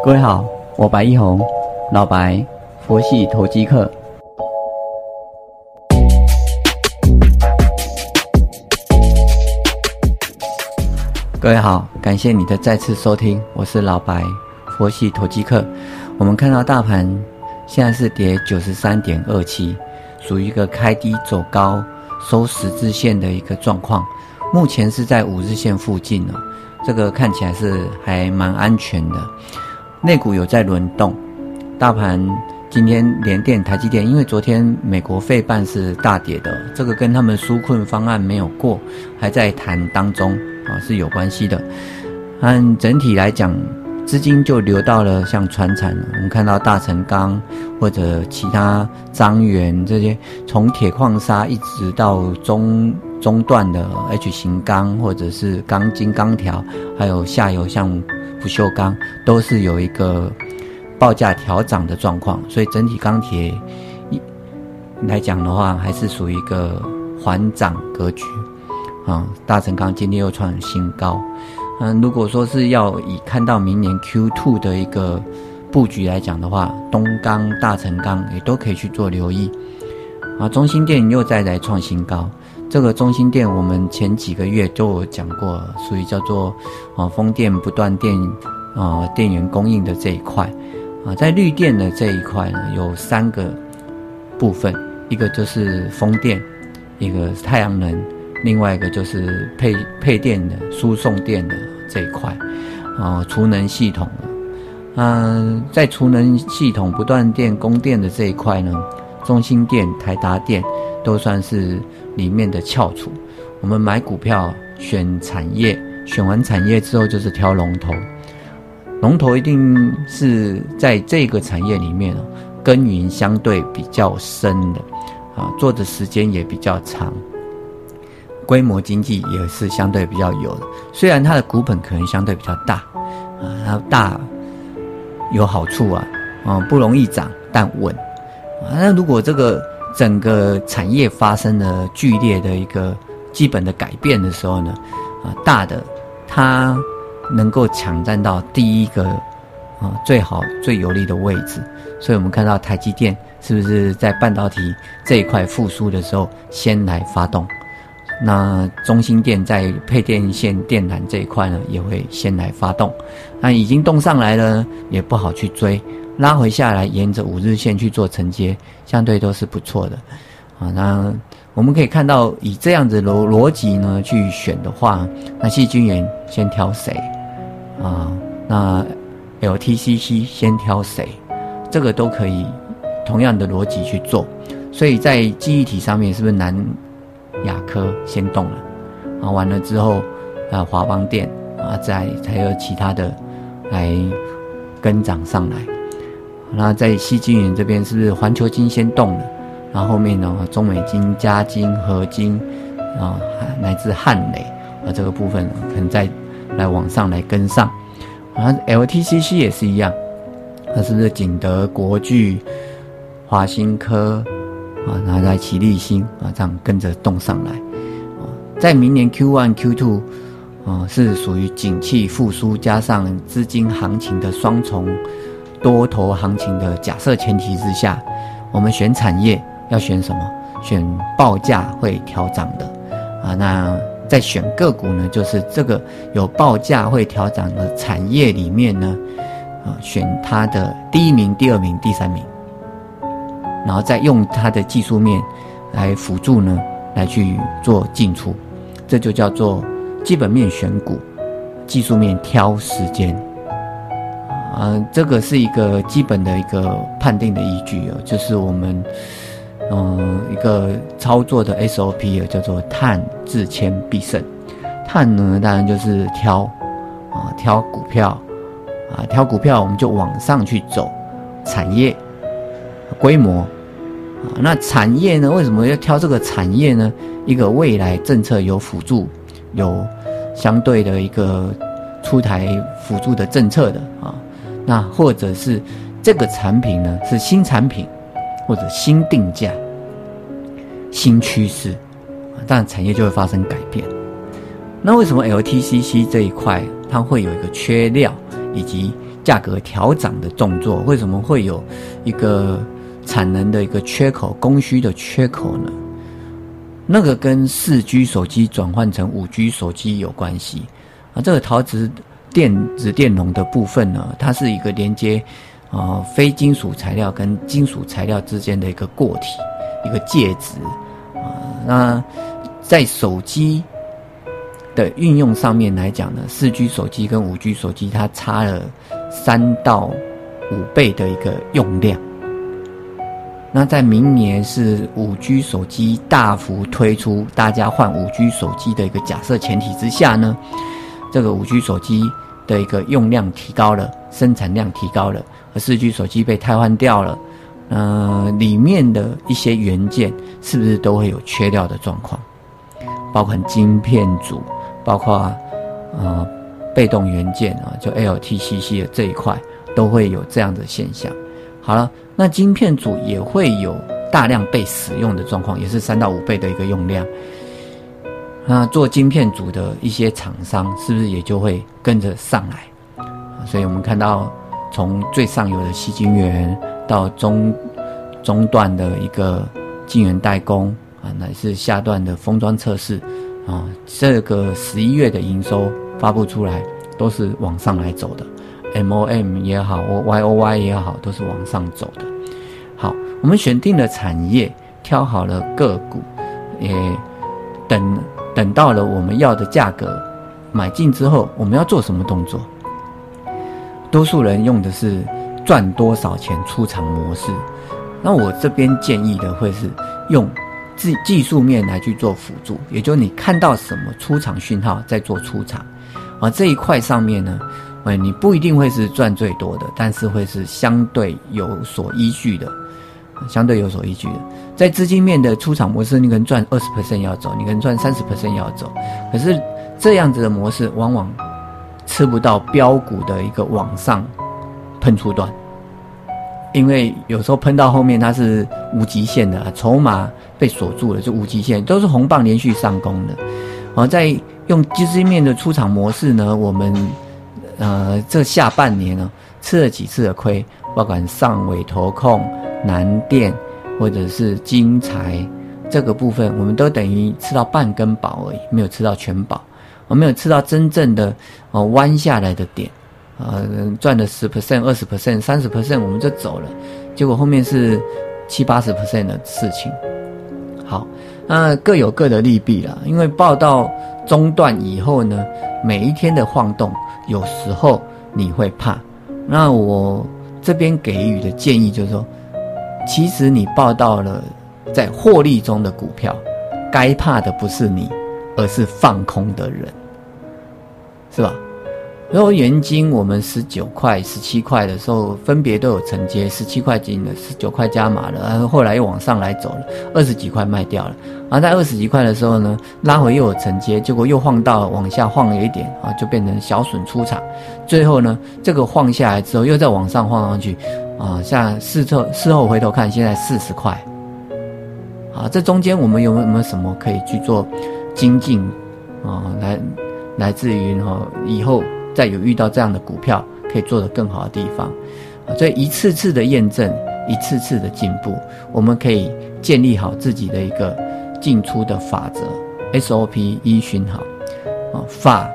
各位好，我白一红，老白，佛系投机客。各位好，感谢你的再次收听，我是老白，佛系投机客。我们看到大盘现在是跌九十三点二七，属于一个开低走高、收十字线的一个状况，目前是在五日线附近呢。这个看起来是还蛮安全的。内股有在轮动，大盘今天联电、台积电，因为昨天美国费半是大跌的，这个跟他们纾困方案没有过，还在谈当中啊，是有关系的。按整体来讲，资金就流到了像船产，我们看到大成钢或者其他张元这些，从铁矿砂一直到中中段的 H 型钢或者是钢筋钢条，还有下游像。不锈钢都是有一个报价调涨的状况，所以整体钢铁一来讲的话，还是属于一个缓涨格局啊。大成钢今天又创新高，嗯，如果说是要以看到明年 Q two 的一个布局来讲的话，东钢、大成钢也都可以去做留意啊。中心电又再来创新高。这个中心电，我们前几个月都有讲过，属于叫做啊风电不断电啊电源供应的这一块啊，在绿电的这一块呢，有三个部分，一个就是风电，一个太阳能，另外一个就是配配电的输送电的这一块啊储能系统。嗯，在储能系统不断电供电的这一块呢，中心电、台达电都算是。里面的翘楚，我们买股票选产业，选完产业之后就是挑龙头，龙头一定是在这个产业里面耕耘相对比较深的，啊，做的时间也比较长，规模经济也是相对比较有的。虽然它的股本可能相对比较大，啊，它大有好处啊，啊，不容易涨但稳，啊，那如果这个。整个产业发生了剧烈的一个基本的改变的时候呢，啊，大的它能够抢占到第一个啊最好最有利的位置，所以我们看到台积电是不是在半导体这一块复苏的时候先来发动？那中心电在配电线电缆这一块呢也会先来发动，那已经动上来了也不好去追。拉回下来，沿着五日线去做承接，相对都是不错的，啊，那我们可以看到，以这样子逻逻辑呢去选的话，那细菌源先挑谁，啊，那 LTCC 先挑谁，这个都可以同样的逻辑去做，所以在记忆体上面是不是难雅科先动了，啊，完了之后啊华邦电啊再才有其他的来跟涨上来。那在西金元这边是不是环球金先动了？然后后面呢，中美金、嘉金、合金啊，乃至汉磊啊，这个部分可能再来往上来跟上。啊，LTCC 也是一样，那是不是景德国巨、华新科啊，然后在奇力新啊，这样跟着动上来。啊，在明年 Q1、Q2 啊，是属于景气复苏加上资金行情的双重。多头行情的假设前提之下，我们选产业要选什么？选报价会调涨的啊。那在选个股呢，就是这个有报价会调涨的产业里面呢，啊，选它的第一名、第二名、第三名，然后再用它的技术面来辅助呢，来去做进出，这就叫做基本面选股，技术面挑时间。啊，这个是一个基本的一个判定的依据哦，就是我们嗯一个操作的 SOP 啊，叫做探自谦必胜。探呢，当然就是挑啊挑股票啊挑股票，我们就往上去走，产业规模啊。那产业呢，为什么要挑这个产业呢？一个未来政策有辅助，有相对的一个出台辅助的政策的啊。那或者是这个产品呢是新产品，或者新定价、新趋势，啊，但产业就会发生改变。那为什么 LTCC 这一块它会有一个缺料，以及价格调涨的动作？为什么会有一个产能的一个缺口、供需的缺口呢？那个跟四 G 手机转换成五 G 手机有关系啊。这个陶瓷电子电容的部分呢，它是一个连接啊非金属材料跟金属材料之间的一个过体，一个介质啊。那在手机的运用上面来讲呢，四 G 手机跟五 G 手机它差了三到五倍的一个用量。那在明年是五 G 手机大幅推出，大家换五 G 手机的一个假设前提之下呢，这个五 G 手机的一个用量提高了，生产量提高了，而四 G 手机被替换掉了，呃，里面的一些元件是不是都会有缺料的状况？包括晶片组，包括呃被动元件啊，就 LTCC 的这一块都会有这样的现象。好了。那晶片组也会有大量被使用的状况，也是三到五倍的一个用量。那做晶片组的一些厂商是不是也就会跟着上来？所以我们看到从最上游的细晶圆到中中段的一个晶圆代工啊，乃至下段的封装测试啊，这个十一月的营收发布出来都是往上来走的。MOM 也好，或 YOY 也好，都是往上走的。好，我们选定了产业，挑好了个股，也等等到了我们要的价格，买进之后，我们要做什么动作？多数人用的是赚多少钱出场模式，那我这边建议的会是用技技术面来去做辅助，也就是你看到什么出场讯号，再做出场。而这一块上面呢？哎，你不一定会是赚最多的，但是会是相对有所依据的，相对有所依据的。在资金面的出场模式，你可能赚二十 percent 要走，你可能赚三十 percent 要走。可是这样子的模式，往往吃不到标股的一个往上喷出段，因为有时候喷到后面它是无极限的，筹码被锁住了，就无极限，都是红棒连续上攻的。而在用资金面的出场模式呢，我们。呃，这下半年呢，吃了几次的亏，不管上尾投控、南电或者是金财这个部分，我们都等于吃到半根宝而已，没有吃到全宝，我没有吃到真正的哦弯下来的点，呃，赚了十 percent、二十 percent、三十 percent，我们就走了，结果后面是七八十 percent 的事情。好，那各有各的利弊了，因为报道中断以后呢，每一天的晃动。有时候你会怕，那我这边给予的建议就是说，其实你报到了在获利中的股票，该怕的不是你，而是放空的人，是吧？然后元金我们十九块、十七块的时候，分别都有承接，十七块金的，十九块加码了，然后后来又往上来走了，二十几块卖掉了。然后在二十几块的时候呢，拉回又有承接，结果又晃到往下晃了一点啊，就变成小损出场。最后呢，这个晃下来之后，又再往上晃上去，啊，像事后事后回头看，现在四十块。啊，这中间我们有没有什么可以去做精进啊？来，来自于哈以后。再有遇到这样的股票，可以做得更好的地方，所以一次次的验证，一次次的进步，我们可以建立好自己的一个进出的法则 SOP 依循好，啊，法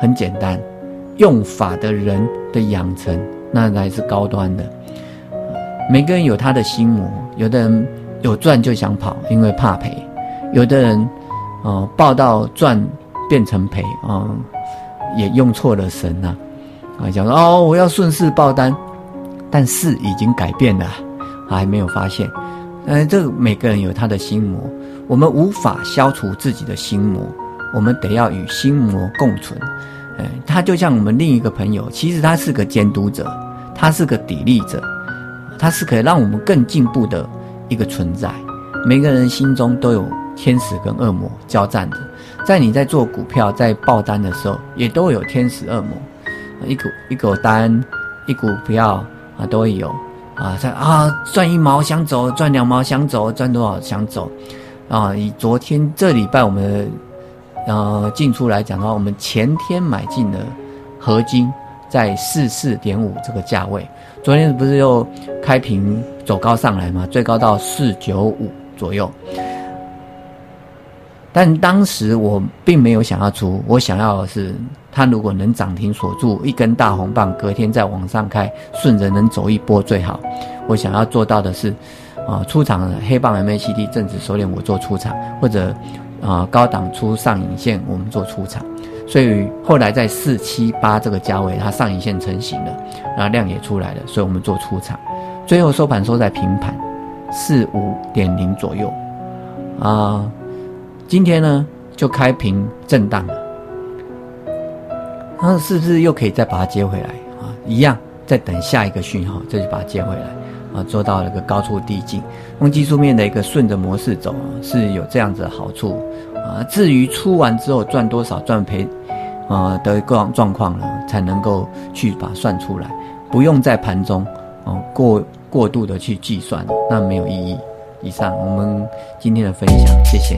很简单，用法的人的养成那才是高端的。每个人有他的心魔，有的人有赚就想跑，因为怕赔；有的人，哦，报到赚变成赔，啊。也用错了神呐，啊，讲说哦，我要顺势爆单，但事已经改变了，还没有发现。嗯，这个每个人有他的心魔，我们无法消除自己的心魔，我们得要与心魔共存。哎，他就像我们另一个朋友，其实他是个监督者，他是个砥砺者，他是可以让我们更进步的一个存在。每个人心中都有天使跟恶魔交战的。在你在做股票、在报单的时候，也都有天使恶魔，一股一股单，一股票啊，都会有啊。在啊，赚一毛想走，赚两毛想走，赚多少想走啊。以昨天这礼拜我们呃进出来讲的话，我们前天买进的合金在四四点五这个价位。昨天不是又开平走高上来吗？最高到四九五左右。但当时我并没有想要出，我想要的是它如果能涨停锁住一根大红棒，隔天再往上开，顺着能走一波最好。我想要做到的是，啊，出场黑棒 MACD 正值收敛，我做出场，或者啊高档出上影线，我们做出场。所以后来在四七八这个价位，它上影线成型了，然后量也出来了，所以我们做出场。最后收盘收在平盘，四五点零左右，啊。今天呢，就开平震荡了，那是不是又可以再把它接回来啊？一样，再等下一个讯号，再去把它接回来啊，做到了个高出低进。用技术面的一个顺着模式走，是有这样子的好处啊。至于出完之后赚多少、赚赔啊的各种状况呢，才能够去把它算出来，不用在盘中啊过过度的去计算，那没有意义。以上我们今天的分享，谢谢。